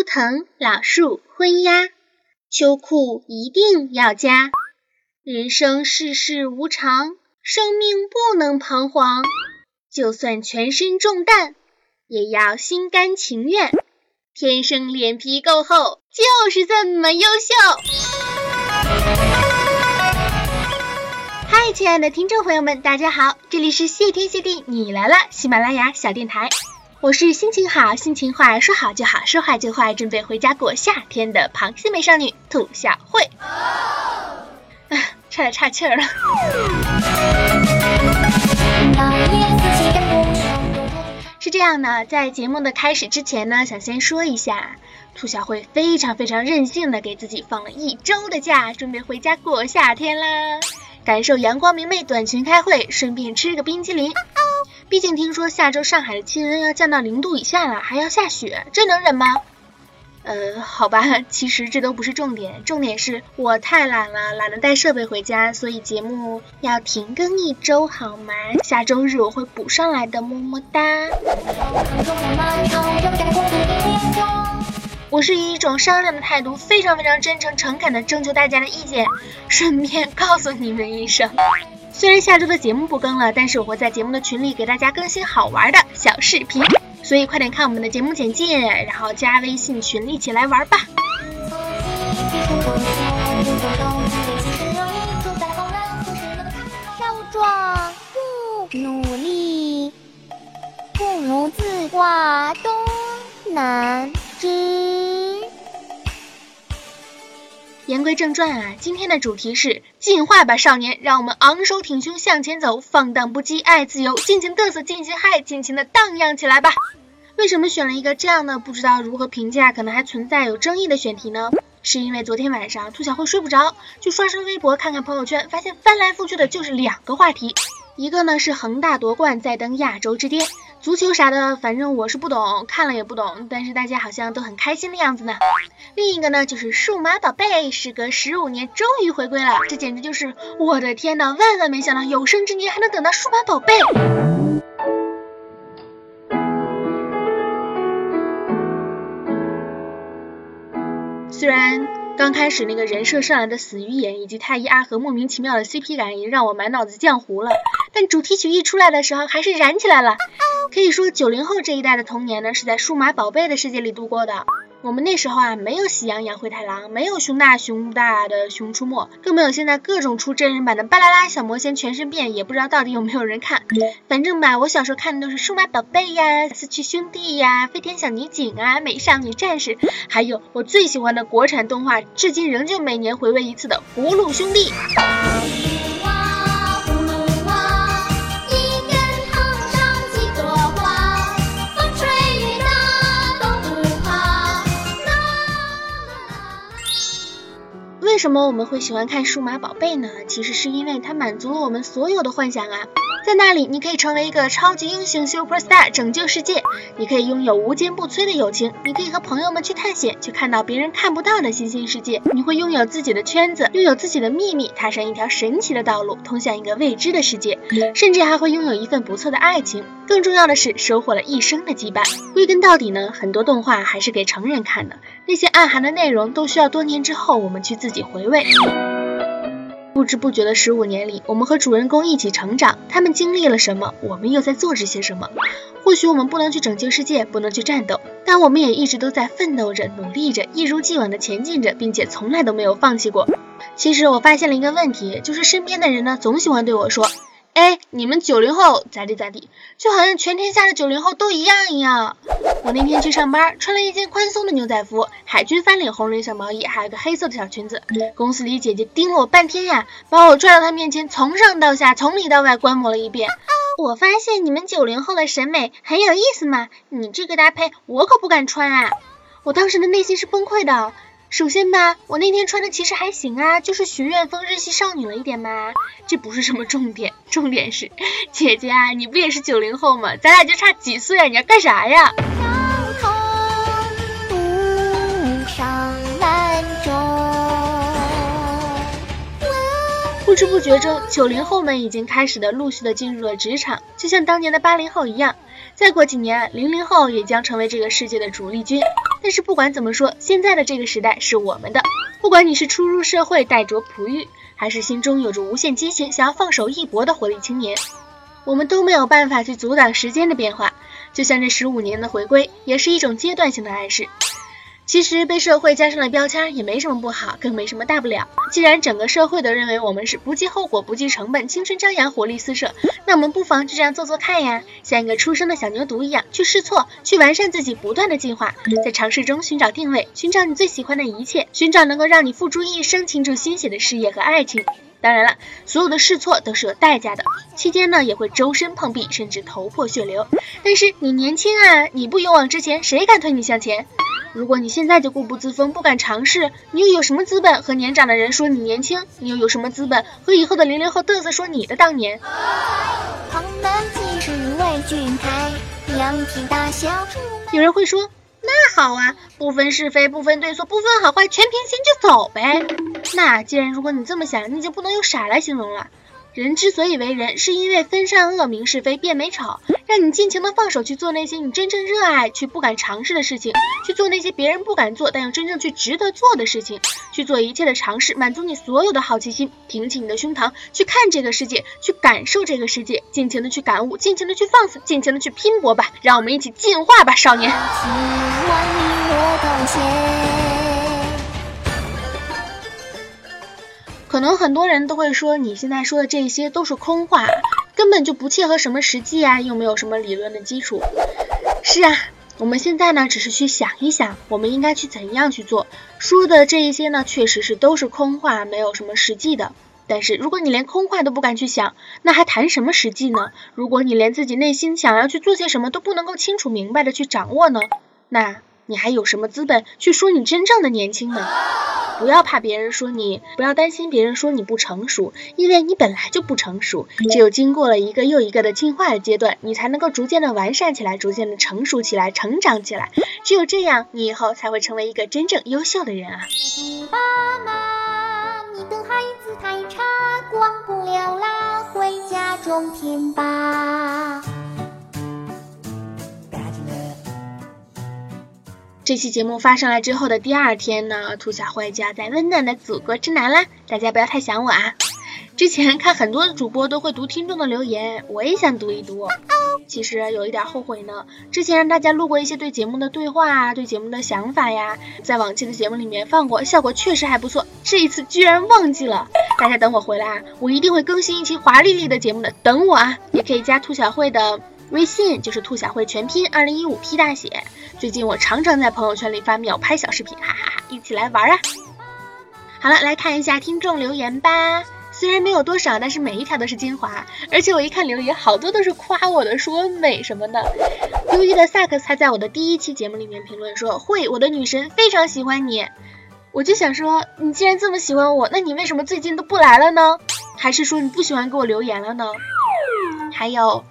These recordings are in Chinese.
枯藤老树昏鸦，秋裤一定要加。人生世事无常，生命不能彷徨。就算全身中弹，也要心甘情愿。天生脸皮够厚，就是这么优秀。嗨，亲爱的听众朋友们，大家好，这里是谢天谢地你来了喜马拉雅小电台，我是心情好、心情坏、说好就好、说坏就坏，准备回家过夏天的螃蟹美少女兔小慧。啊，差点岔气儿了。是这样的，在节目的开始之前呢，想先说一下，兔小慧非常非常任性的给自己放了一周的假，准备回家过夏天啦，感受阳光明媚，短裙开会，顺便吃个冰淇淋。毕竟听说下周上海的气温要降到零度以下了，还要下雪，这能忍吗？呃，好吧，其实这都不是重点，重点是我太懒了，懒得带设备回家，所以节目要停更一周，好吗？下周日我会补上来的，么么哒。我是以一种商量的态度，非常非常真诚诚恳的征求大家的意见，顺便告诉你们一声，虽然下周的节目不更了，但是我会在节目的群里给大家更新好玩的小视频。所以快点看我们的节目简介，然后加微信群一起来玩吧。少壮不努力，不如自挂东南枝。言归正传啊，今天的主题是进化吧少年，让我们昂首挺胸向前走，放荡不羁爱自由，尽情嘚瑟，尽情嗨，尽情的荡漾起来吧。为什么选了一个这样的不知道如何评价，可能还存在有争议的选题呢？是因为昨天晚上兔小慧睡不着，就刷刷微博，看看朋友圈，发现翻来覆去的就是两个话题，一个呢是恒大夺冠在登亚洲之巅，足球啥的，反正我是不懂，看了也不懂，但是大家好像都很开心的样子呢。另一个呢就是数码宝贝，时隔十五年终于回归了，这简直就是我的天呐，万万没想到有生之年还能等到数码宝贝。虽然刚开始那个人设上来的死鱼眼以及太一阿和莫名其妙的 CP 感已经让我满脑子浆糊了，但主题曲一出来的时候还是燃起来了。可以说九零后这一代的童年呢是在数码宝贝的世界里度过的。我们那时候啊，没有喜羊羊、灰太狼，没有熊大熊大的熊出没，更没有现在各种出真人版的巴啦啦小魔仙全身变，也不知道到底有没有人看。反正吧，我小时候看的都是数码宝贝呀、四驱兄弟呀、飞天小女警啊、美少女战士，还有我最喜欢的国产动画，至今仍旧每年回味一次的葫芦兄弟。什么我们会喜欢看数码宝贝呢？其实是因为它满足了我们所有的幻想啊！在那里，你可以成为一个超级英雄 super star，拯救世界；你可以拥有无坚不摧的友情；你可以和朋友们去探险，去看到别人看不到的新兴世界；你会拥有自己的圈子，拥有自己的秘密，踏上一条神奇的道路，通向一个未知的世界；甚至还会拥有一份不错的爱情。更重要的是，收获了一生的羁绊。归根到底呢，很多动画还是给成人看的，那些暗含的内容都需要多年之后我们去自己。回味，不知不觉的十五年里，我们和主人公一起成长。他们经历了什么？我们又在做着些什么？或许我们不能去拯救世界，不能去战斗，但我们也一直都在奋斗着、努力着，一如既往的前进着，并且从来都没有放弃过。其实我发现了一个问题，就是身边的人呢，总喜欢对我说。哎，你们九零后咋地咋地，就好像全天下的九零后都一样一样。我那天去上班，穿了一件宽松的牛仔服，海军翻领红领小毛衣，还有个黑色的小裙子。公司里姐姐盯了我半天呀，把我拽到她面前，从上到下，从里到外观摩了一遍。我发现你们九零后的审美很有意思嘛，你这个搭配我可不敢穿啊！我当时的内心是崩溃的。首先吧，我那天穿的其实还行啊，就是学院风日系少女了一点嘛，这不是什么重点，重点是姐姐啊，你不也是九零后吗？咱俩就差几岁啊？你要干啥呀？不知不觉中，九零后们已经开始的陆续的进入了职场，就像当年的八零后一样。再过几年，零零后也将成为这个世界的主力军。但是不管怎么说，现在的这个时代是我们的。不管你是初入社会带着璞玉，还是心中有着无限激情想要放手一搏的活力青年，我们都没有办法去阻挡时间的变化。就像这十五年的回归，也是一种阶段性的暗示。其实被社会加上了标签也没什么不好，更没什么大不了。既然整个社会都认为我们是不计后果、不计成本、青春张扬、活力四射，那我们不妨就这样做做看呀，像一个出生的小牛犊一样去试错，去完善自己，不断的进化，在尝试中寻找定位，寻找你最喜欢的一切，寻找能够让你付出一生倾注心血的事业和爱情。当然了，所有的试错都是有代价的，期间呢也会周身碰壁，甚至头破血流。但是你年轻啊，你不勇往直前，谁敢推你向前？如果你现在就固步自封，不敢尝试，你又有什么资本和年长的人说你年轻？你又有什么资本和以后的零零后嘚瑟说你的当年？有人会说，那好啊，不分是非，不分对错，不分好坏，全凭心就走呗。那既然如果你这么想，你就不能用傻来形容了。人之所以为人，是因为分善恶、明是非、辨美丑，让你尽情的放手去做那些你真正热爱却不敢尝试的事情，去做那些别人不敢做但又真正去值得做的事情，去做一切的尝试，满足你所有的好奇心，挺起你的胸膛，去看这个世界，去感受这个世界，尽情的去感悟，尽情的去放肆，尽情的去拼搏吧！让我们一起进化吧，少年！可能很多人都会说，你现在说的这些都是空话，根本就不切合什么实际啊，又没有什么理论的基础。是啊，我们现在呢，只是去想一想，我们应该去怎样去做。说的这一些呢，确实是都是空话，没有什么实际的。但是如果你连空话都不敢去想，那还谈什么实际呢？如果你连自己内心想要去做些什么都不能够清楚明白的去掌握呢，那你还有什么资本去说你真正的年轻呢？不要怕别人说你，不要担心别人说你不成熟，因为你本来就不成熟。只有经过了一个又一个的进化的阶段，你才能够逐渐的完善起来，逐渐的成熟起来，成长起来。只有这样，你以后才会成为一个真正优秀的人啊！爸妈，你的孩子太差，光不了啦，回家种田吧。这期节目发上来之后的第二天呢，兔小慧就要在温暖的祖国之南啦，大家不要太想我啊！之前看很多主播都会读听众的留言，我也想读一读。其实有一点后悔呢，之前让大家录过一些对节目的对话啊，对节目的想法呀，在往期的节目里面放过，效果确实还不错。这一次居然忘记了，大家等我回来啊，我一定会更新一期华丽丽的节目的，等我啊！也可以加兔小慧的微信，就是兔小慧全拼二零一五 P 大写。最近我常常在朋友圈里发秒拍小视频，哈哈哈，一起来玩啊！好了，来看一下听众留言吧。虽然没有多少，但是每一条都是精华。而且我一看留言，好多都是夸我的，说美什么的。忧郁的萨克斯还在我的第一期节目里面评论说：“会，我的女神非常喜欢你。”我就想说，你既然这么喜欢我，那你为什么最近都不来了呢？还是说你不喜欢给我留言了呢？还有。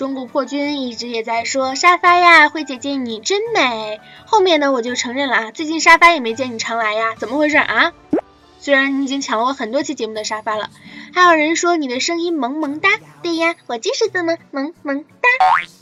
中古破军一直也在说沙发呀，灰姐姐你真美。后面呢我就承认了啊，最近沙发也没见你常来呀，怎么回事啊？虽然你已经抢了我很多期节目的沙发了，还有人说你的声音萌萌哒，对呀，我就是这么萌萌哒。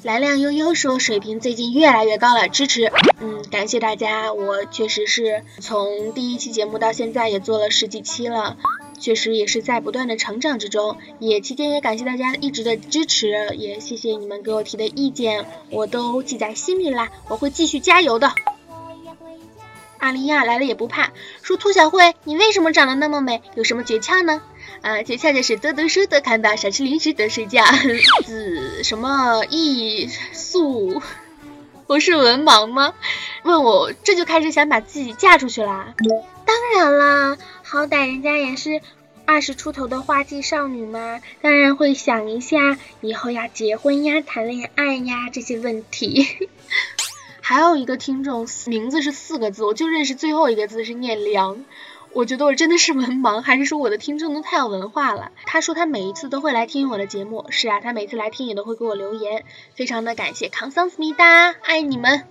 蓝亮悠悠说水平最近越来越高了，支持。嗯，感谢大家，我确实是从第一期节目到现在也做了十几期了。确实也是在不断的成长之中，也期间也感谢大家一直的支持，也谢谢你们给我提的意见，我都记在心里啦，我会继续加油的。阿丽亚来了也不怕，说兔小慧，你为什么长得那么美？有什么诀窍呢？啊，诀窍就是多读书，多看报，少吃零食，多睡觉。子什么艺素？我是文盲吗？问我这就开始想把自己嫁出去啦？当然啦，好歹人家也是二十出头的花季少女嘛，当然会想一下以后要结婚呀、谈恋爱呀这些问题。还有一个听众名字是四个字，我就认识最后一个字是念良。我觉得我真的是文盲，还是说我的听众都太有文化了？他说他每一次都会来听我的节目，是啊，他每次来听也都会给我留言，非常的感谢，康桑思密达，爱你们。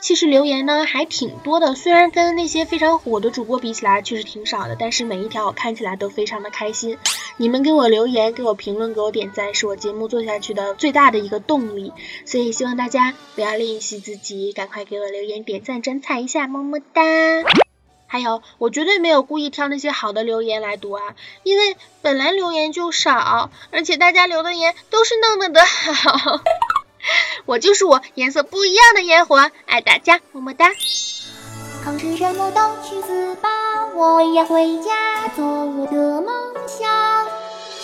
其实留言呢还挺多的，虽然跟那些非常火的主播比起来确实挺少的，但是每一条我看起来都非常的开心。你们给我留言、给我评论、给我点赞，是我节目做下去的最大的一个动力。所以希望大家不要吝惜自己，赶快给我留言、点赞、转采一下，么么哒！还有，我绝对没有故意挑那些好的留言来读啊，因为本来留言就少，而且大家留的言都是那么的好。我就是我，颜色不一样的烟火，爱大家，么么哒。抗世什么都去死吧，我要回家做我的梦想。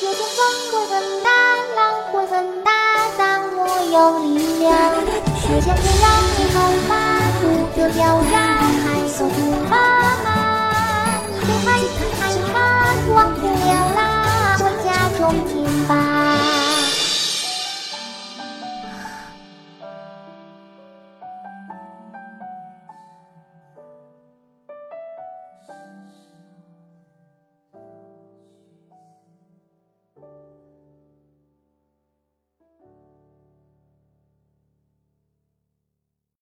就算风会很大，浪会很大，但我有力量。学像天让你好。